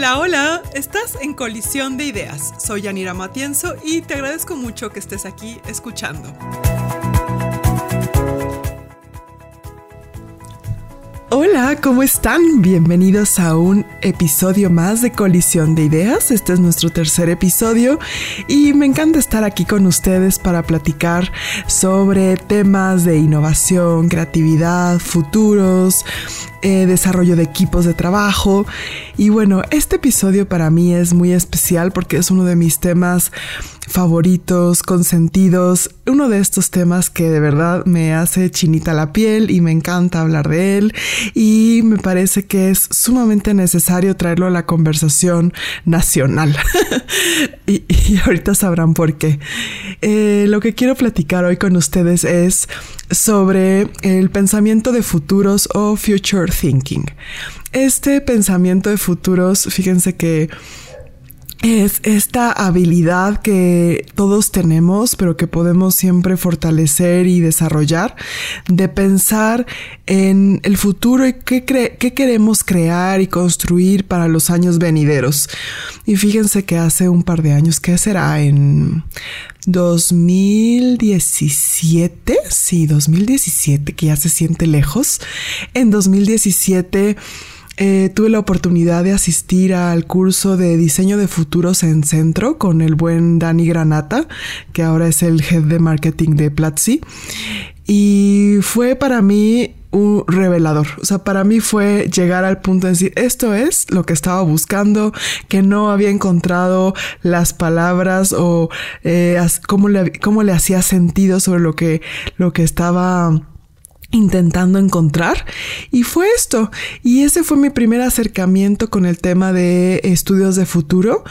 Hola, hola, estás en Colisión de Ideas. Soy Yanira Matienzo y te agradezco mucho que estés aquí escuchando. Hola, ¿cómo están? Bienvenidos a un episodio más de Colisión de Ideas. Este es nuestro tercer episodio y me encanta estar aquí con ustedes para platicar sobre temas de innovación, creatividad, futuros, eh, desarrollo de equipos de trabajo. Y bueno, este episodio para mí es muy especial porque es uno de mis temas favoritos, consentidos, uno de estos temas que de verdad me hace chinita la piel y me encanta hablar de él y me parece que es sumamente necesario traerlo a la conversación nacional. y, ahorita sabrán por qué. Eh, lo que quiero platicar hoy con ustedes es sobre el pensamiento de futuros o future thinking. Este pensamiento de futuros, fíjense que es esta habilidad que todos tenemos, pero que podemos siempre fortalecer y desarrollar, de pensar en el futuro y qué, qué, queremos crear y construir para los años venideros. Y fíjense que hace un par de años, ¿qué será? En 2017, sí, 2017, que ya se siente lejos. En 2017 eh, tuve la oportunidad de asistir al curso de diseño de futuros en centro con el buen Dani Granata, que ahora es el head de marketing de Platzi. Y fue para mí un revelador. O sea, para mí fue llegar al punto de decir, esto es lo que estaba buscando, que no había encontrado las palabras o eh, cómo, le, cómo le hacía sentido sobre lo que, lo que estaba intentando encontrar. Y fue esto. Y ese fue mi primer acercamiento con el tema de estudios de futuro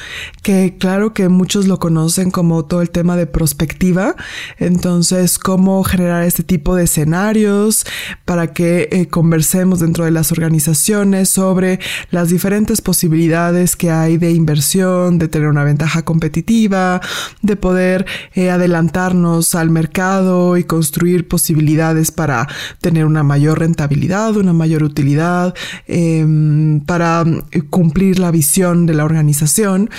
que claro que muchos lo conocen como todo el tema de prospectiva. Entonces cómo generar este tipo de escenarios para que eh, conversemos dentro de las organizaciones sobre las diferentes posibilidades que hay de inversión de tener una ventaja competitiva de poder eh, adelantarnos al mercado y construir posibilidades para tener una mayor rentabilidad, una mayor utilidad em, para cumplir la visión de la organización.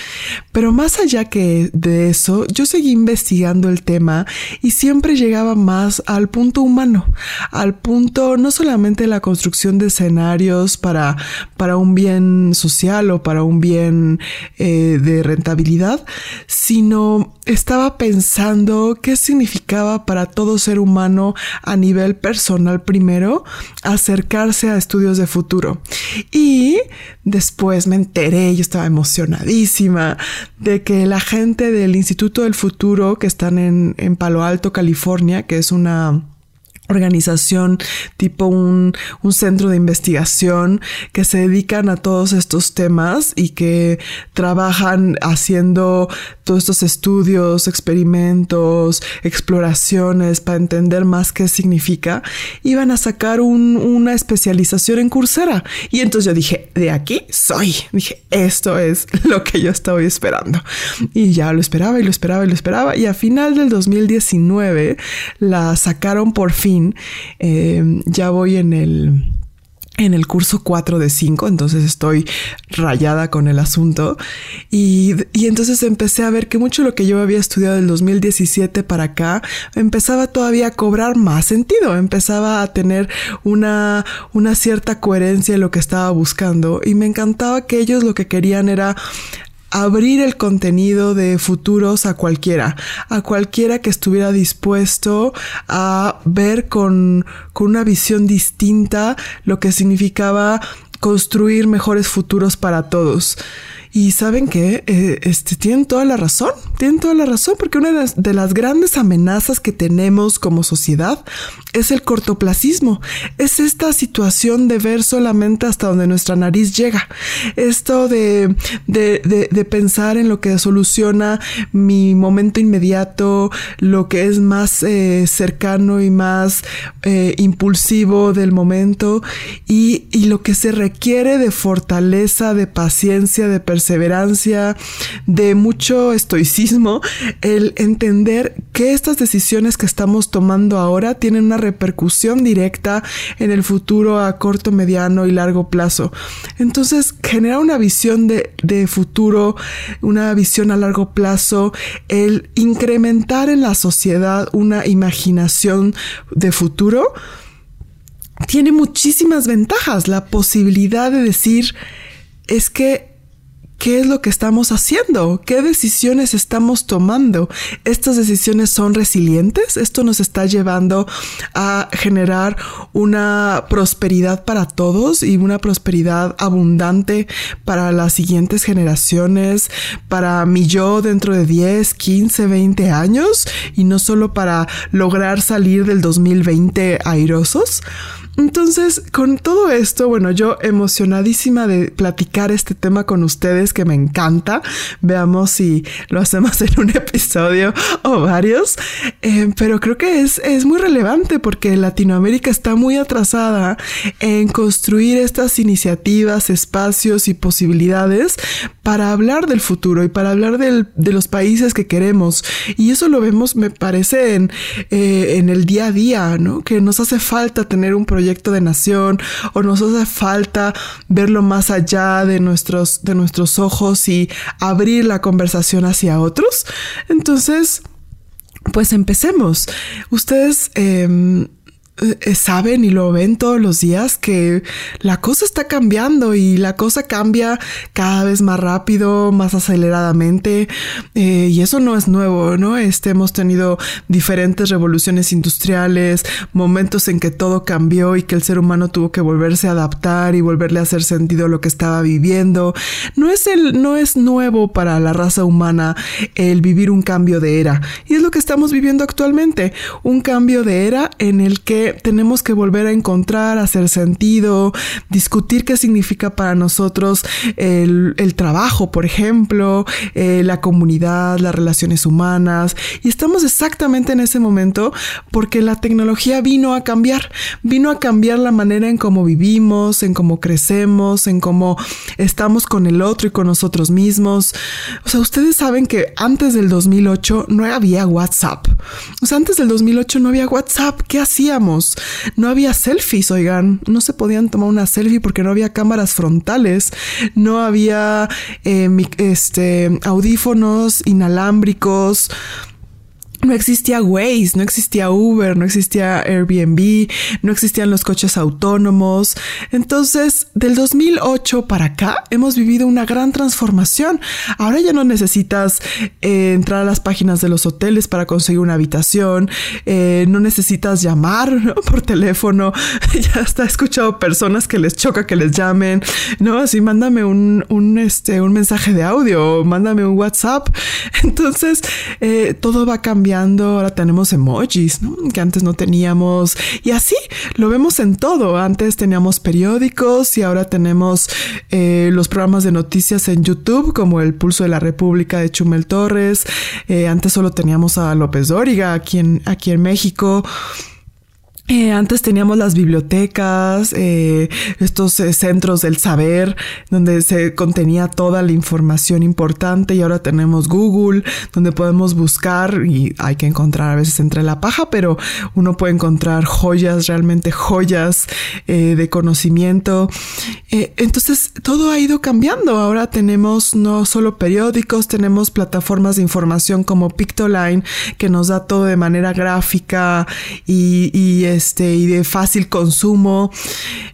Pero más allá que de eso, yo seguí investigando el tema y siempre llegaba más al punto humano, al punto no solamente la construcción de escenarios para, para un bien social o para un bien eh, de rentabilidad, sino estaba pensando qué significaba para todo ser humano a nivel personal primero acercarse a estudios de futuro. Y después me enteré, yo estaba emocionadísima de que la gente del Instituto del Futuro que están en, en Palo Alto, California, que es una organización tipo un, un, centro de investigación que se dedican a todos estos temas y que trabajan haciendo todos estos estudios, experimentos, exploraciones para entender más qué significa, iban a sacar un, una especialización en Coursera. Y entonces yo dije, de aquí soy. Dije, esto es lo que yo estaba esperando. Y ya lo esperaba y lo esperaba y lo esperaba. Y a final del 2019 la sacaron por fin eh, ya voy en el en el curso 4 de 5, entonces estoy rayada con el asunto. Y, y, entonces empecé a ver que mucho lo que yo había estudiado del 2017 para acá empezaba todavía a cobrar más sentido, empezaba a tener una, una cierta coherencia en lo que estaba buscando. Y me encantaba que ellos lo que querían era abrir el contenido de futuros a cualquiera, a cualquiera que estuviera dispuesto a ver con, con una visión distinta lo que significaba construir mejores futuros para todos. Y saben que eh, este, tienen toda la razón, tienen toda la razón, porque una de las, grandes amenazas que tenemos como sociedad es el cortoplacismo, es esta situación de ver solamente hasta donde nuestra nariz llega, esto de, de, de, pensar en lo que soluciona mi momento inmediato, lo que es más eh, cercano y más eh, impulsivo del momento y, y lo que se requiere de fortaleza, de paciencia, de perspectiva perseverancia, de mucho estoicismo, el entender que estas decisiones que estamos tomando ahora tienen una repercusión directa en el futuro a corto, mediano y largo plazo. Entonces, generar una visión de, de futuro, una visión a largo plazo, el incrementar en la sociedad una imaginación de futuro, tiene muchísimas ventajas. La posibilidad de decir es que ¿Qué es lo que estamos haciendo? ¿Qué decisiones estamos tomando? ¿Estas decisiones son resilientes? ¿Esto nos está llevando a generar una prosperidad para todos y una prosperidad abundante para las siguientes generaciones, para mi yo dentro de 10, 15, 20 años y no solo para lograr salir del 2020 airosos? Entonces, con todo esto, bueno, yo emocionadísima de platicar este tema con ustedes que me encanta. Veamos si lo hacemos en un episodio o varios. Eh, pero creo que es, es muy relevante porque Latinoamérica está muy atrasada en construir estas iniciativas, espacios y posibilidades para hablar del futuro y para hablar de los países que queremos. Y eso lo vemos, me parece, en, eh, en el día a día, ¿no? Que nos hace falta tener un proyecto de nación o nos hace falta verlo más allá de nuestros, de nuestros ojos y abrir la conversación hacia otros. Entonces, pues empecemos. Ustedes... Eh, saben y lo ven todos los días que la cosa está cambiando y la cosa cambia cada vez más rápido, más aceleradamente eh, y eso no es nuevo, ¿no? Este, hemos tenido diferentes revoluciones industriales, momentos en que todo cambió y que el ser humano tuvo que volverse a adaptar y volverle a hacer sentido lo que estaba viviendo. No es, el, no es nuevo para la raza humana el vivir un cambio de era y es lo que estamos viviendo actualmente, un cambio de era en el que tenemos que volver a encontrar, hacer sentido, discutir qué significa para nosotros el, trabajo, por ejemplo, eh, la comunidad, las relaciones humanas. Y estamos exactamente en ese momento porque la tecnología vino a cambiar, vino a cambiar la manera en cómo vivimos, en cómo crecemos, en cómo estamos con el otro y con nosotros mismos. O sea, ustedes saben que antes del 2008 no había WhatsApp. O sea, antes del 2008 no había WhatsApp. ¿Qué hacíamos? No había selfies, oigan, no se podían tomar una selfie porque no había cámaras frontales, no había eh, este, audífonos inalámbricos. No existía Waze, no existía Uber, no existía Airbnb, no existían los coches autónomos. Entonces, del 2008 para acá, hemos vivido una gran transformación. Ahora ya no necesitas eh, entrar a las páginas de los hoteles para conseguir una habitación, eh, no necesitas llamar por teléfono. ya hasta he escuchado personas que les choca que les llamen, ¿no? Así, mándame un, un, este, un mensaje de audio, mándame un WhatsApp. Entonces, eh, todo va a cambiar ahora tenemos emojis, que antes no teníamos. Y así lo vemos en todo. Antes teníamos periódicos y ahora tenemos eh, los programas de noticias en YouTube, como El Pulso de la República de Chumel Torres. Eh, antes solo teníamos a López Dóriga aquí en, aquí en México. Eh, antes teníamos las bibliotecas, eh, estos eh, centros del saber, donde se contenía toda la información importante y ahora tenemos Google, donde podemos buscar y hay que encontrar a veces entre la paja, pero uno puede encontrar joyas, realmente joyas de conocimiento. entonces, todo ha ido cambiando. Ahora tenemos no solo periódicos, tenemos plataformas de información como Pictoline, que nos da todo de manera gráfica y, y este, y de fácil consumo.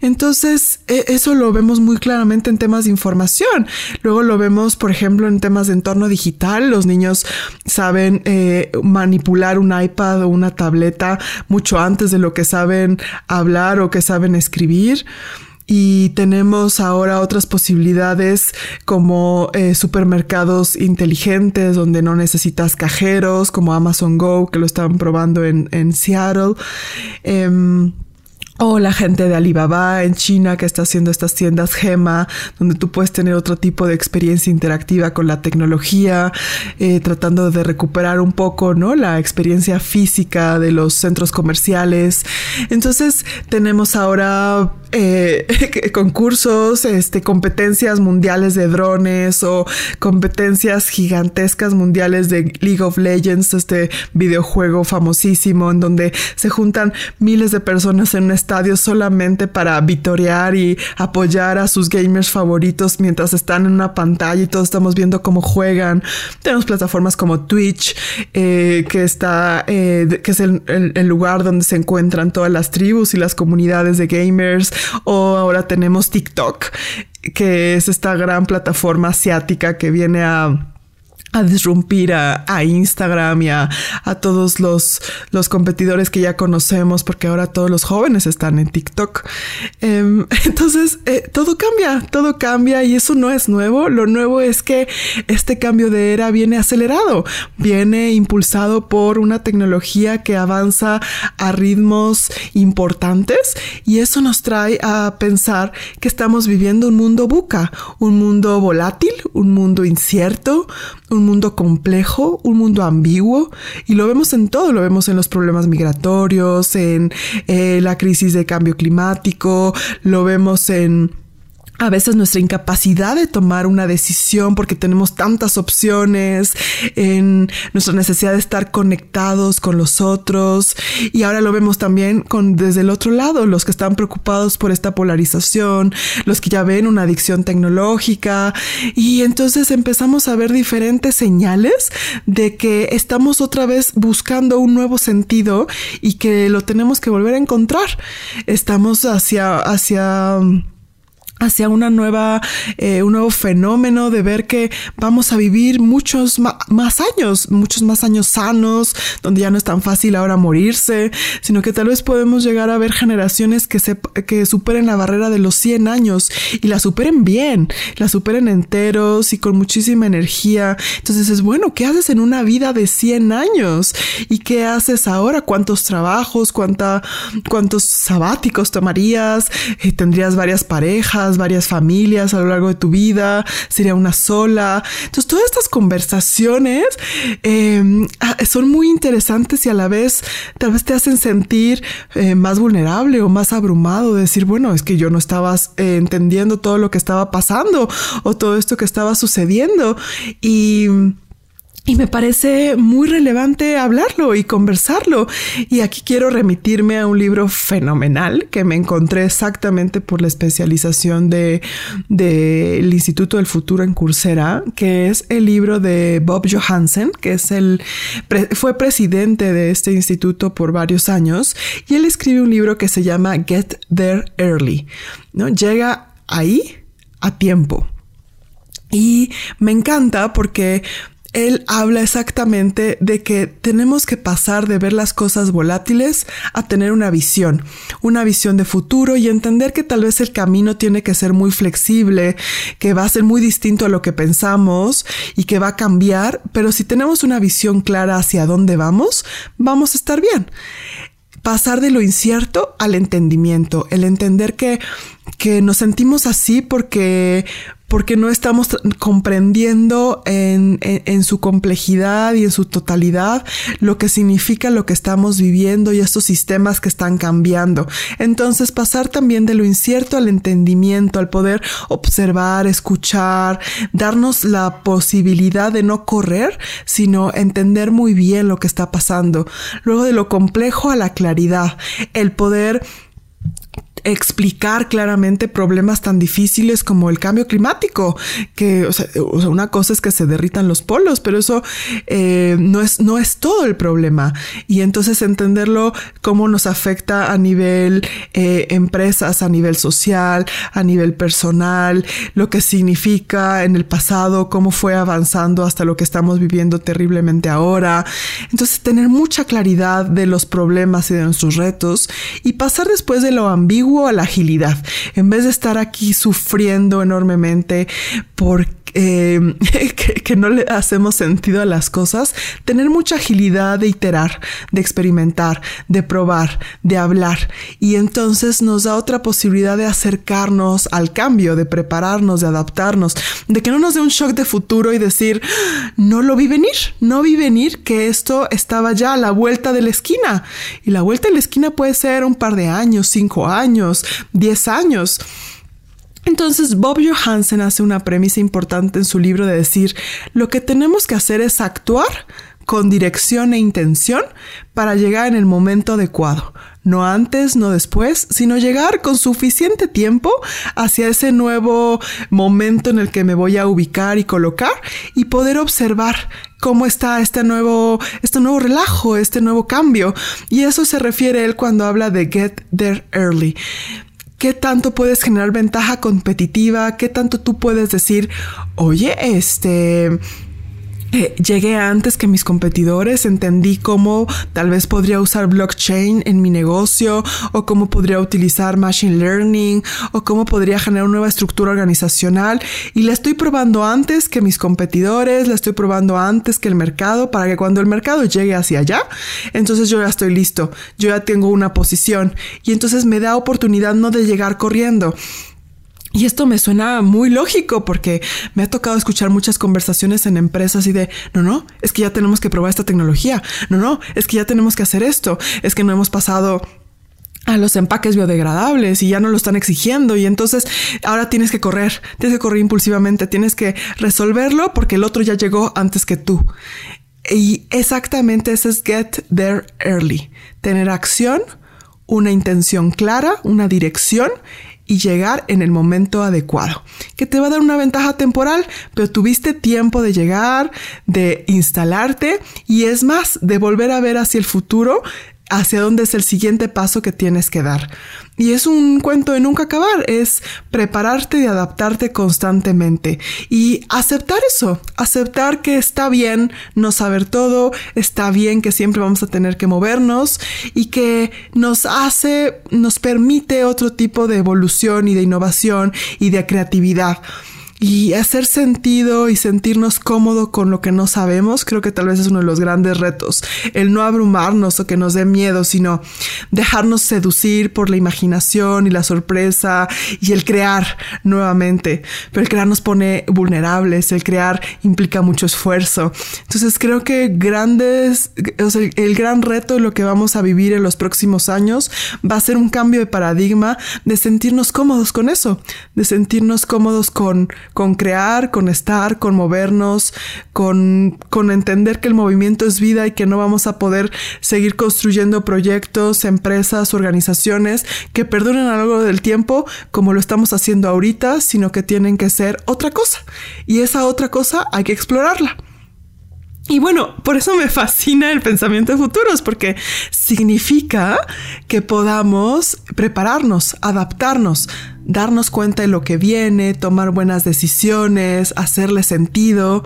Entonces, e, eso lo vemos muy claramente en temas de información. Luego lo vemos, por ejemplo, en temas de entorno digital. Los niños saben eh, manipular un iPad o una tableta mucho antes de lo que saben hablar o que saben escribir y tenemos ahora otras posibilidades como eh, supermercados inteligentes donde no necesitas cajeros como Amazon Go que lo estaban probando en, en Seattle. Em, o la gente de Alibaba en China que está haciendo estas tiendas Gema, donde tú puedes tener otro tipo de experiencia interactiva con la tecnología, eh, tratando de recuperar un poco, ¿no? La experiencia física de los centros comerciales. Entonces tenemos ahora eh, concursos, este, competencias mundiales de drones o competencias gigantescas mundiales de League of Legends, este videojuego famosísimo en donde se juntan miles de personas en un estadio solamente para vitorear y apoyar a sus gamers favoritos mientras están en una pantalla y todos estamos viendo cómo juegan. Tenemos plataformas como Twitch, eh, que está, eh, que es el lugar donde se encuentran todas las tribus y las comunidades de gamers. O ahora tenemos TikTok, que es esta gran plataforma asiática que viene a a disrumpir a, Instagram y a, todos los, los, competidores que ya conocemos, porque ahora todos los jóvenes están en TikTok. Em, entonces, eh, todo cambia, todo cambia y eso no es nuevo. Lo nuevo es que este cambio de era viene acelerado, viene impulsado por una tecnología que avanza a ritmos importantes y eso nos trae a pensar que estamos viviendo un mundo buca, un mundo volátil, un mundo incierto, un mundo complejo, un mundo ambiguo, y lo vemos en todo, lo vemos en los problemas migratorios, en eh, la crisis de cambio climático, lo vemos en a veces nuestra incapacidad de tomar una decisión porque tenemos tantas opciones, en nuestra necesidad de estar conectados con los otros y ahora lo vemos también con desde el otro lado, los que están preocupados por esta polarización, los que ya ven una adicción tecnológica y entonces empezamos a ver diferentes señales de que estamos otra vez buscando un nuevo sentido y que lo tenemos que volver a encontrar. Estamos hacia hacia hacia una nueva, eh, un nuevo fenómeno de ver que vamos a vivir muchos más años, muchos más años sanos, donde ya no es tan fácil ahora morirse, sino que tal vez podemos llegar a ver generaciones que, se, que superen la barrera de los 100 años y la superen bien, la superen enteros y con muchísima energía. Entonces es bueno, ¿qué haces en una vida de 100 años? ¿Y qué haces ahora? ¿Cuántos trabajos? ¿Cuánta, ¿Cuántos sabáticos tomarías? Eh, ¿Tendrías varias parejas? Varias familias a lo largo de tu vida, sería una sola. Entonces, todas estas conversaciones em, ah, son muy interesantes y a la vez tal vez te hacen sentir eh, más vulnerable o más abrumado, decir, bueno, es que yo no estaba eh, entendiendo todo lo que estaba pasando o todo esto que estaba sucediendo. Y y me parece muy relevante hablarlo y conversarlo. Y aquí quiero remitirme a un libro fenomenal que me encontré exactamente por la especialización del de, Instituto del Futuro en Coursera, que es el libro de Bob Johansen, que es el, fue presidente de este instituto por varios años. Y él escribe un libro que se llama Get There Early. ¿no? Llega ahí a tiempo. Y me encanta porque él habla exactamente de que tenemos que pasar de ver las cosas volátiles a tener una visión, una visión de futuro y entender que tal vez el camino tiene que ser muy flexible, que va a ser muy distinto a lo que pensamos y que va a cambiar, pero si tenemos una visión clara hacia dónde vamos, vamos a estar bien. Pasar de lo incierto al entendimiento, el entender que, que nos sentimos así porque, porque no estamos comprendiendo en, su complejidad y en su totalidad lo que significa lo que estamos viviendo y estos sistemas que están cambiando. Entonces pasar también de lo incierto al entendimiento, al poder observar, escuchar, darnos la posibilidad de no correr, sino entender muy bien lo que está pasando. Luego de lo complejo a la claridad, el poder explicar claramente problemas tan difíciles como el cambio climático, que o sea, una cosa es que se derritan los polos, pero eso eh, no, es, no es todo el problema. Y entonces entenderlo cómo nos afecta a nivel eh, empresas, a nivel social, a nivel personal, lo que significa en el pasado, cómo fue avanzando hasta lo que estamos viviendo terriblemente ahora. Entonces tener mucha claridad de los problemas y de nuestros retos y pasar después de lo ambiguo a la agilidad. En vez de estar aquí sufriendo enormemente por eh, que, no le hacemos sentido a las cosas, tener mucha agilidad de iterar, de experimentar, de probar, de hablar. Y entonces nos da otra posibilidad de acercarnos al cambio, de prepararnos, de adaptarnos, de que no nos dé un shock de futuro y decir, no lo vi venir, no vi venir que esto estaba ya a la vuelta de la esquina. Y la vuelta de la esquina puede ser un par de años, cinco años, diez años. Entonces Bob Johansen hace una premisa importante en su libro de decir, lo que tenemos que hacer es actuar con dirección e intención para llegar en el momento adecuado. No antes, no después, sino llegar con suficiente tiempo hacia ese nuevo momento en el que me voy a ubicar y colocar y poder observar cómo está este nuevo, este nuevo relajo, este nuevo cambio. Y eso se refiere él cuando habla de get there early qué tanto puedes generar ventaja competitiva, qué tanto tú puedes decir, oye, este, eh, llegué antes que mis competidores, entendí cómo tal vez podría usar blockchain en mi negocio o cómo podría utilizar machine learning o cómo podría generar una nueva estructura organizacional. Y la estoy probando antes que mis competidores, la estoy probando antes que el mercado para que cuando el mercado llegue hacia allá, entonces yo ya estoy listo, yo ya tengo una posición. Y entonces me da oportunidad no de llegar corriendo, y esto me suena muy lógico porque me ha tocado escuchar muchas conversaciones en empresas y de, no, no, es que ya tenemos que probar esta tecnología, no, no, es que ya tenemos que hacer esto, es que no hemos pasado a los empaques biodegradables y ya no lo están exigiendo y entonces ahora tienes que correr, tienes que correr impulsivamente, tienes que resolverlo porque el otro ya llegó antes que tú. Y exactamente ese es get there early, tener acción, una intención clara, una dirección y llegar en el momento adecuado, que te va a dar una ventaja temporal, pero tuviste tiempo de llegar, de instalarte y es más, de volver a ver hacia el futuro hacia dónde es el siguiente paso que tienes que dar. Y es un cuento de nunca acabar, es prepararte y adaptarte constantemente y aceptar eso, aceptar que está bien no saber todo, está bien que siempre vamos a tener que movernos y que nos hace, nos permite otro tipo de evolución y de innovación y de creatividad y hacer sentido y sentirnos cómodo con lo que no sabemos, creo que tal vez es uno de los grandes retos. El no abrumarnos o que nos dé miedo, sino dejarnos seducir por la imaginación y la sorpresa y el crear nuevamente. Pero el crear nos pone vulnerables, el crear implica mucho esfuerzo. Entonces creo que grandes, o sea, el gran reto de lo que vamos a vivir en los próximos años va a ser un cambio de paradigma de sentirnos cómodos con eso, de sentirnos cómodos con con crear, con estar, con movernos, con, con entender que el movimiento es vida y que no vamos a poder seguir construyendo proyectos, empresas, organizaciones que perduren a lo largo del tiempo como lo estamos haciendo ahorita, sino que tienen que ser otra cosa. Y esa otra cosa hay que explorarla. Y bueno, por eso me fascina el pensamiento de futuros, porque significa que podamos prepararnos, adaptarnos, darnos cuenta de lo que viene, tomar buenas decisiones, hacerle sentido,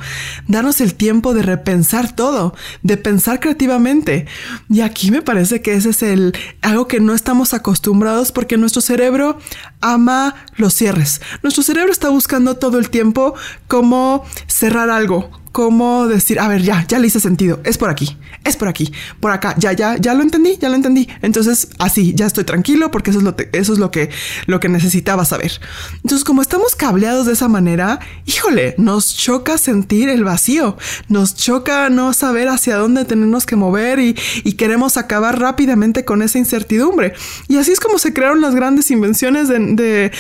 darnos el tiempo de repensar todo, de pensar creativamente. Y aquí me parece que ese es el algo que no estamos acostumbrados porque nuestro cerebro ama los cierres. Nuestro cerebro está buscando todo el tiempo cómo cerrar algo, cómo decir, a ver, ya, ya le hice sentido, es por aquí, es por aquí, por acá, ya, ya, ya lo entendí, ya lo entendí. Entonces, así, ya estoy tranquilo porque eso es lo, eso es lo que, lo que necesitaba saber. Entonces, como estamos cableados de esa manera, híjole, nos choca sentir el vacío, nos choca no saber hacia dónde tenemos que mover y, y queremos acabar rápidamente con esa incertidumbre. Y así es como se crearon las grandes invenciones de,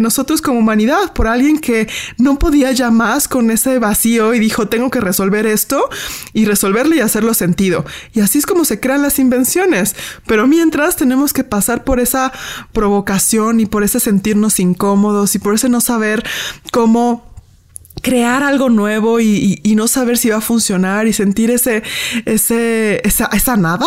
nosotros como humanidad, por alguien que no podía ya más con ese vacío y dijo, tengo que resolver esto y resolverle y hacerlo sentido. Y así es como se crean las invenciones. Pero mientras tenemos que pasar por esa provocación y por sentirnos incómodos y por ese no saber cómo crear algo nuevo y, no saber si va a funcionar y sentir ese, ese, esa, esa nada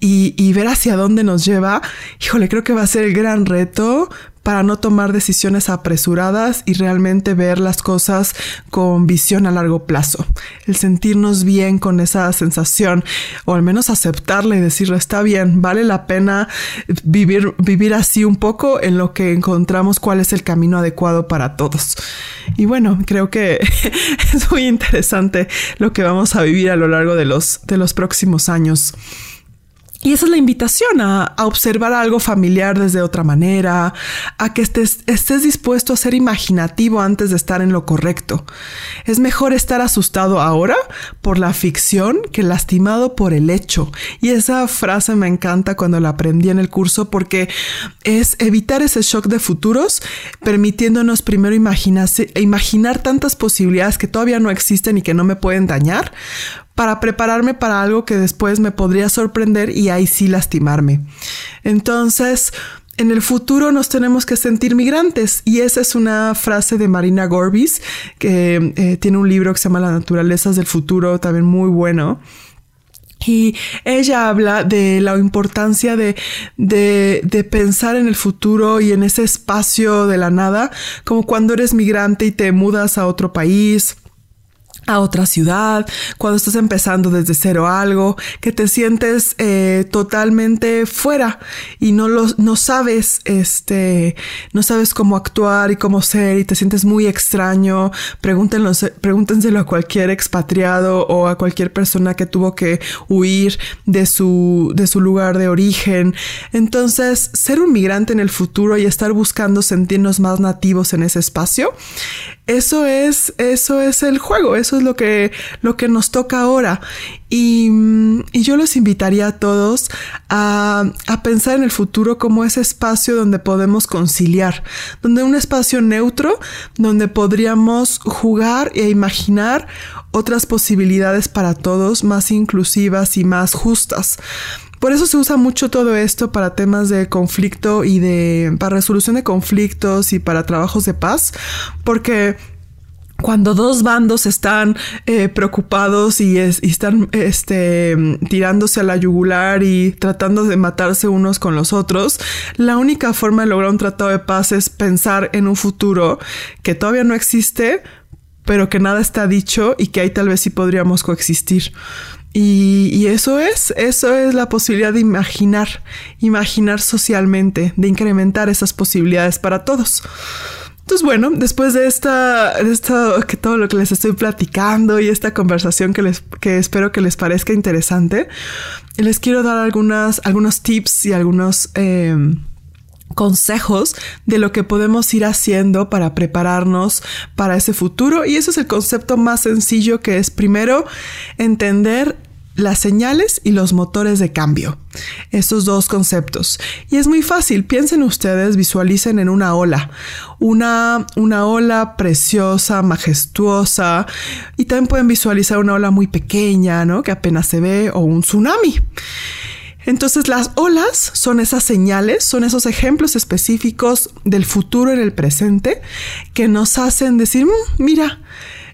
y, y, ver hacia dónde nos lleva, híjole, creo que va a ser el gran reto, para no tomar decisiones apresuradas y realmente ver las cosas con visión a largo plazo. El sentirnos bien con esa sensación o al menos aceptarla y decirle está bien, vale la pena vivir, vivir así un poco en lo que encontramos cuál es el camino adecuado para todos. Y bueno, creo que es muy interesante lo que vamos a vivir a lo largo de los, de los próximos años. Y esa es la invitación a, observar algo familiar desde otra manera, a que estés, estés dispuesto a ser imaginativo antes de estar en lo correcto. Es mejor estar asustado ahora por la ficción que lastimado por el hecho. Y esa frase me encanta cuando la aprendí en el curso porque es evitar ese shock de futuros, permitiéndonos primero imaginar tantas posibilidades que todavía no existen y que no me pueden dañar para prepararme para algo que después me podría sorprender y ahí sí lastimarme. Entonces, en el futuro nos tenemos que sentir migrantes y esa es una frase de Marina Gorbis que eh, tiene un libro que se llama Las naturalezas del futuro, también muy bueno. Y ella habla de la importancia de, de, de, pensar en el futuro y en ese espacio de la nada, como cuando eres migrante y te mudas a otro país a otra ciudad, cuando estás empezando desde cero algo, que te sientes eh, totalmente fuera y no lo, no sabes, este, no sabes cómo actuar y cómo ser y te sientes muy extraño. Pregúntenlo, pregúntenselo a cualquier expatriado o a cualquier persona que tuvo que huir de su, de su lugar de origen. Entonces, ser un migrante en el futuro y estar buscando sentirnos más nativos en ese espacio, eso es, eso es el juego, eso lo que, lo que nos toca ahora. Y, y yo los invitaría a todos a, a, pensar en el futuro como ese espacio donde podemos conciliar, donde un espacio neutro, donde podríamos jugar e imaginar otras posibilidades para todos, más inclusivas y más justas. Por eso se usa mucho todo esto para temas de conflicto y de para resolución de conflictos y para trabajos de paz, porque cuando dos bandos están eh, preocupados y, están este, tirándose a la yugular y tratando de matarse unos con los otros, la única forma de lograr un tratado de paz es pensar en un futuro que todavía no existe, pero que nada está dicho y que ahí tal vez sí podríamos coexistir. Y, eso es, eso es la posibilidad de imaginar, imaginar socialmente, de incrementar esas posibilidades para todos. Entonces, bueno, después de esta, de esto, que todo lo que les estoy platicando y esta conversación que les, que espero que les parezca interesante, les quiero dar algunos tips y algunos em, consejos de lo que podemos ir haciendo para prepararnos para ese futuro. Y eso es el concepto más sencillo que es primero entender las señales y los motores de cambio. Estos dos conceptos. Y es muy fácil. Piensen ustedes, visualicen en una ola. Una, una ola preciosa, majestuosa. Y también pueden visualizar una ola muy pequeña, ¿no? Que apenas se ve, o un tsunami. Entonces las olas son esas señales, son esos ejemplos específicos del futuro en el presente que nos hacen decir, mm, mira,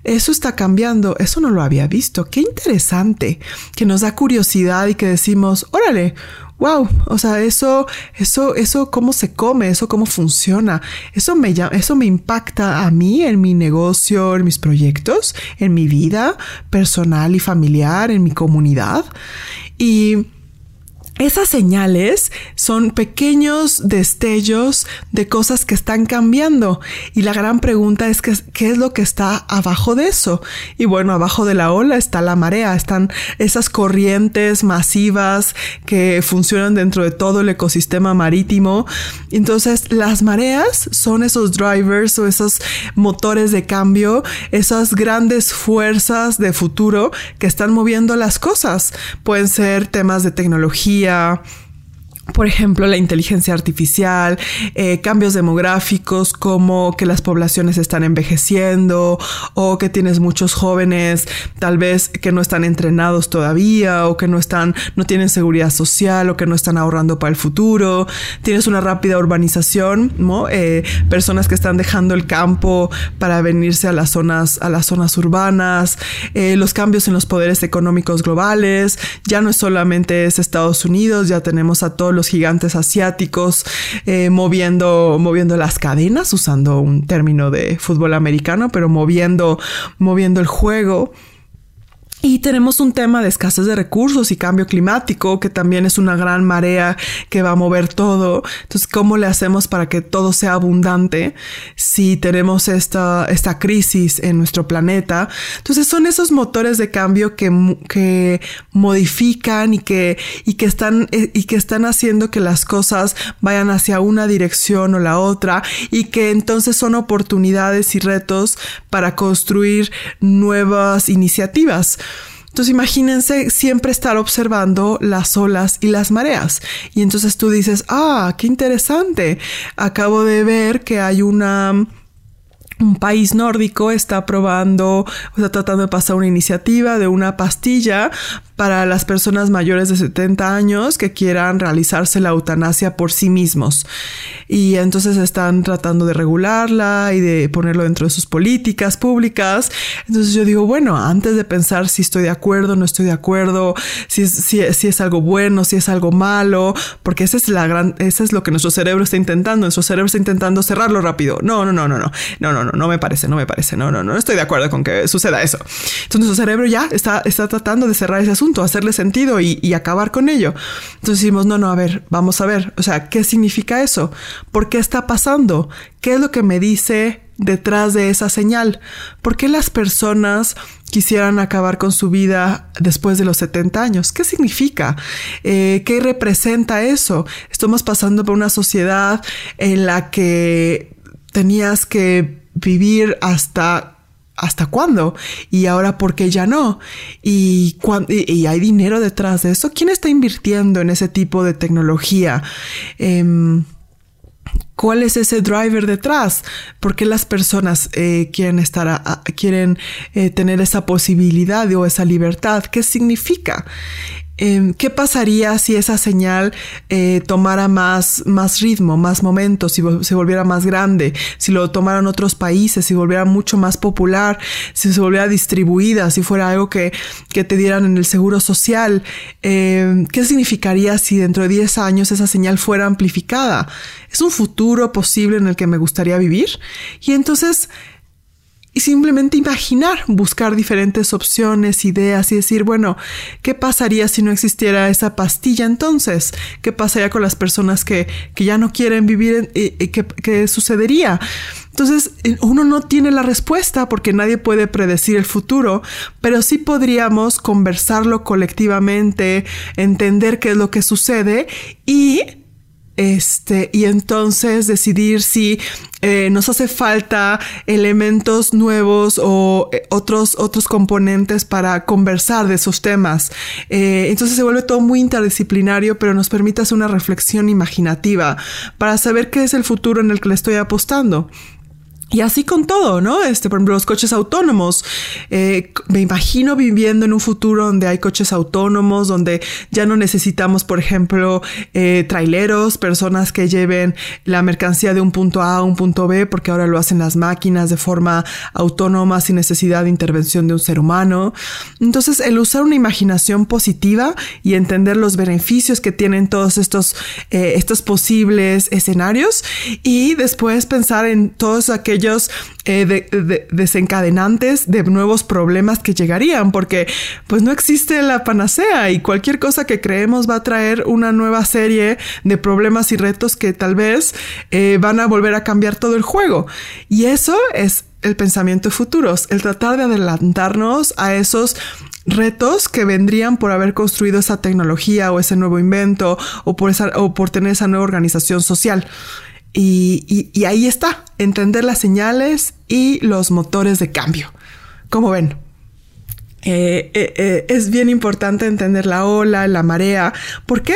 eso está cambiando, eso no lo había visto, qué interesante, que nos da curiosidad y que decimos, órale, wow, o sea, eso, eso, eso, cómo se come, eso, cómo funciona, eso me, eso me impacta a mí en mi negocio, en mis proyectos, en mi vida personal y familiar, en mi comunidad. Y esas señales son pequeños destellos de cosas que están cambiando y la gran pregunta es qué es lo que está abajo de eso. Y bueno, abajo de la ola está la marea, están esas corrientes masivas que funcionan dentro de todo el ecosistema marítimo. Entonces, las mareas son esos drivers o esos motores de cambio, esas grandes fuerzas de futuro que están moviendo las cosas. Pueden ser temas de tecnología, Yeah. Por ejemplo, la inteligencia artificial, eh, cambios demográficos como que las poblaciones están envejeciendo o que tienes muchos jóvenes tal vez que no están entrenados todavía o que no están, no tienen seguridad social o que no están ahorrando para el futuro. Tienes una rápida urbanización, ¿no? Eh, personas que están dejando el campo para venirse a las zonas, a las zonas urbanas, eh, los cambios en los poderes económicos globales. Ya no es solamente es Estados Unidos, ya tenemos a todos los gigantes asiáticos eh, moviendo, moviendo las cadenas, usando un término de fútbol americano, pero moviendo, moviendo el juego. Y tenemos un tema de escasez de recursos y cambio climático, que también es una gran marea que va a mover todo. Entonces, ¿cómo le hacemos para que todo sea abundante si tenemos esta, esta crisis en nuestro planeta? Entonces, son esos motores de cambio que, que modifican y que, y, que están, eh, y que están haciendo que las cosas vayan hacia una dirección o la otra y que entonces son oportunidades y retos para construir nuevas iniciativas. Entonces imagínense siempre estar observando las olas y las mareas. Y entonces tú dices, ah, qué interesante. Acabo de ver que hay una un país nórdico está probando, o está tratando de pasar una iniciativa de una pastilla para las personas mayores de 70 años que quieran realizarse la eutanasia por sí mismos. Y entonces están tratando de regularla y de ponerlo dentro de sus políticas públicas. Entonces yo digo, bueno, antes de pensar si estoy de acuerdo, no estoy de acuerdo, si es, si, es algo bueno, si es algo malo, porque esa es la gran, eso es lo que nuestro cerebro está intentando. Nuestro cerebro está intentando cerrarlo rápido. No, no, no, no, no, no, no, no, no me parece, no me parece, no, no, no, estoy de acuerdo con que suceda eso. Entonces nuestro cerebro ya está, está tratando de cerrar ese asunto hacerle sentido y, acabar con ello. Entonces decimos, no, no, a ver, vamos a ver, o sea, ¿qué significa eso? ¿Por qué está pasando? ¿Qué es lo que me dice detrás de esa señal? ¿Por qué las personas quisieran acabar con su vida después de los 70 años? ¿Qué significa? Eh, ¿Qué representa eso? Estamos pasando por una sociedad en la que tenías que vivir hasta ¿Hasta cuándo? Y ahora, ¿por qué ya no? ¿Y, y, hay dinero detrás de eso? ¿Quién está invirtiendo en ese tipo de tecnología? Em, ¿Cuál es ese driver detrás? ¿Por qué las personas eh, quieren estar, quieren eh, tener esa posibilidad o esa libertad? ¿Qué significa? Em, ¿Qué pasaría si esa señal eh, tomara más, más ritmo, más momentos, si se volviera más grande, si lo tomaran otros países, si volviera mucho más popular, si se volviera distribuida, si fuera algo que, que te dieran en el seguro social? Em, ¿Qué significaría si dentro de 10 años esa señal fuera amplificada? ¿Es un futuro posible en el que me gustaría vivir? Y entonces y simplemente imaginar, buscar diferentes opciones, ideas y decir, bueno, ¿qué pasaría si no existiera esa pastilla entonces? ¿Qué pasaría con las personas que, que ya no quieren vivir? ¿Y, qué, qué sucedería? Entonces, uno no tiene la respuesta porque nadie puede predecir el futuro, pero sí podríamos conversarlo colectivamente, entender qué es lo que sucede y este, y entonces decidir si eh, nos hace falta elementos nuevos o eh, otros, otros componentes para conversar de esos temas. Eh, entonces se vuelve todo muy interdisciplinario, pero nos permite hacer una reflexión imaginativa para saber qué es el futuro en el que le estoy apostando. Y así con todo, ¿no? Este, por ejemplo, los coches autónomos. Eh, me imagino viviendo en un futuro donde hay coches autónomos, donde ya no necesitamos, por ejemplo, eh, traileros, personas que lleven la mercancía de un punto A a un punto B, porque ahora lo hacen las máquinas de forma autónoma, sin necesidad de intervención de un ser humano. Entonces, el usar una imaginación positiva y entender los beneficios que tienen todos estos, eh, estos posibles escenarios y después pensar en todos aquellos eh, desencadenantes de nuevos problemas que llegarían, porque pues no existe la panacea y cualquier cosa que creemos va a traer una nueva serie de problemas y retos que tal vez eh, van a volver a cambiar todo el juego. Y eso es el pensamiento de futuros, el tratar de adelantarnos a esos retos que vendrían por haber construido esa tecnología o ese nuevo invento o por, esa, o por tener esa nueva organización social. Y, ahí está, entender las señales y los motores de cambio. Como ven, eh, eh, eh, es bien importante entender la ola, la marea. ¿Por qué?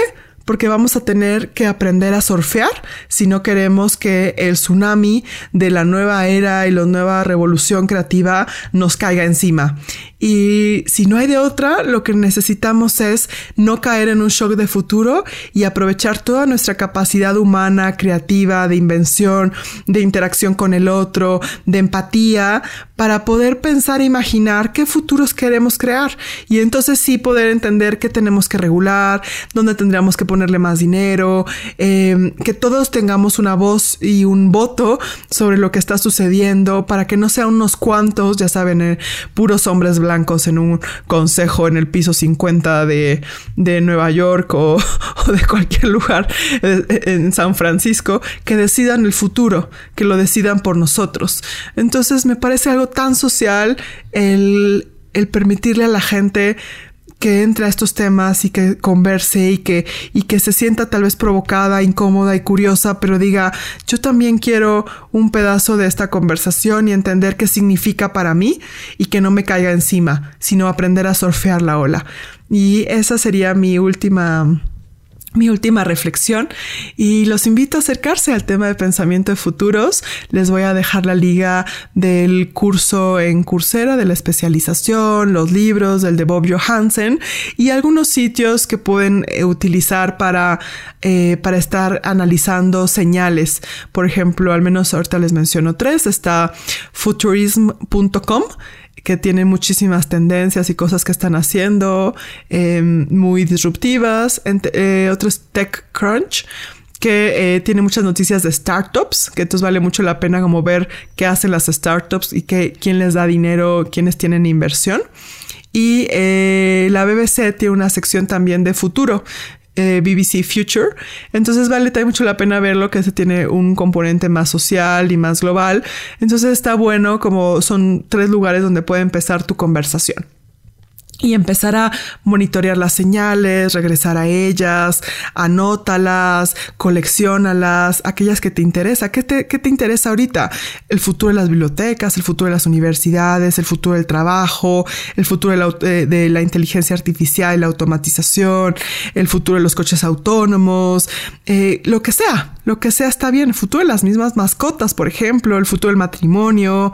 porque vamos a tener que aprender a surfear si no queremos que el tsunami de la nueva era y la nueva revolución creativa nos caiga encima. Y si no hay de otra, lo que necesitamos es no caer en un shock de futuro y aprovechar toda nuestra capacidad humana, creativa, de invención, de interacción con el otro, de empatía, para poder pensar e imaginar qué futuros queremos crear. Y entonces sí poder entender qué tenemos que regular, dónde tendríamos que poner ponerle más dinero, em, que todos tengamos una voz y un voto sobre lo que está sucediendo para que no sean unos cuantos, ya saben, eh, puros hombres blancos en un consejo en el piso 50 de, Nueva York o, o, de cualquier lugar eh, en San Francisco, que decidan el futuro, que lo decidan por nosotros. Entonces me parece algo tan social el, el permitirle a la gente que entre a estos temas y que converse y que, y que se sienta tal vez provocada, incómoda y curiosa, pero diga, yo también quiero un pedazo de esta conversación y entender qué significa para mí y que no me caiga encima, sino aprender a surfear la ola. Y esa sería mi última mi última reflexión y los invito a acercarse al tema de pensamiento de futuros. Les voy a dejar la liga del curso en Coursera de la especialización, los libros del de Bob Johansen y algunos sitios que pueden eh, utilizar para, eh, para estar analizando señales. Por ejemplo, al menos ahorita les menciono tres. Está futurism.com que tiene muchísimas tendencias y cosas que están haciendo em, muy disruptivas. Eh, otro es TechCrunch que eh, tiene muchas noticias de startups, que entonces vale mucho la pena como ver qué hacen las startups y qué, quién les da dinero, quiénes tienen inversión. Y eh, la BBC tiene una sección también de futuro, eh, BBC Future. Entonces vale mucho la pena verlo, que se tiene un componente más social y más global. Entonces está bueno como son tres lugares donde puede empezar tu conversación y empezar a monitorear las señales, regresar a ellas, anótalas, coleccionalas, aquellas que te interesa. ¿Qué te, qué te interesa ahorita? El futuro de las bibliotecas, el futuro de las universidades, el futuro del trabajo, el futuro de la, eh, de la inteligencia artificial la automatización, el futuro de los coches autónomos, eh, lo que sea, lo que sea está bien. El futuro de las mismas mascotas, por ejemplo, el futuro del matrimonio,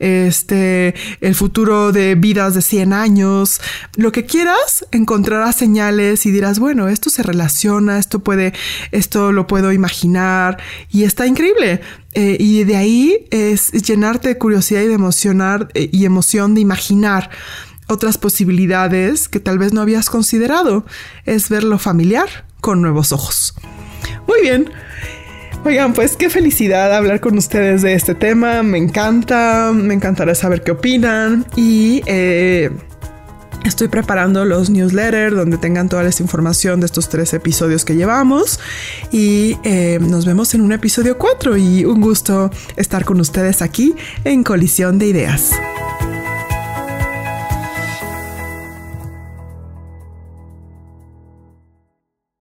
este, el futuro de vidas de 100 años, lo que quieras, encontrarás señales y dirás, bueno, esto se relaciona, esto puede, esto lo puedo imaginar y está increíble. Eh, y de ahí es llenarte de curiosidad y de emocionar eh, y emoción de imaginar otras posibilidades que tal vez no habías considerado. Es verlo familiar con nuevos ojos. Muy bien. Oigan, pues qué felicidad hablar con ustedes de este tema. Me encanta, me encantará saber qué opinan y eh, estoy preparando los newsletters donde tengan toda esta información de estos tres episodios que llevamos y eh, nos vemos en un episodio 4 y un gusto estar con ustedes aquí en Colisión de Ideas.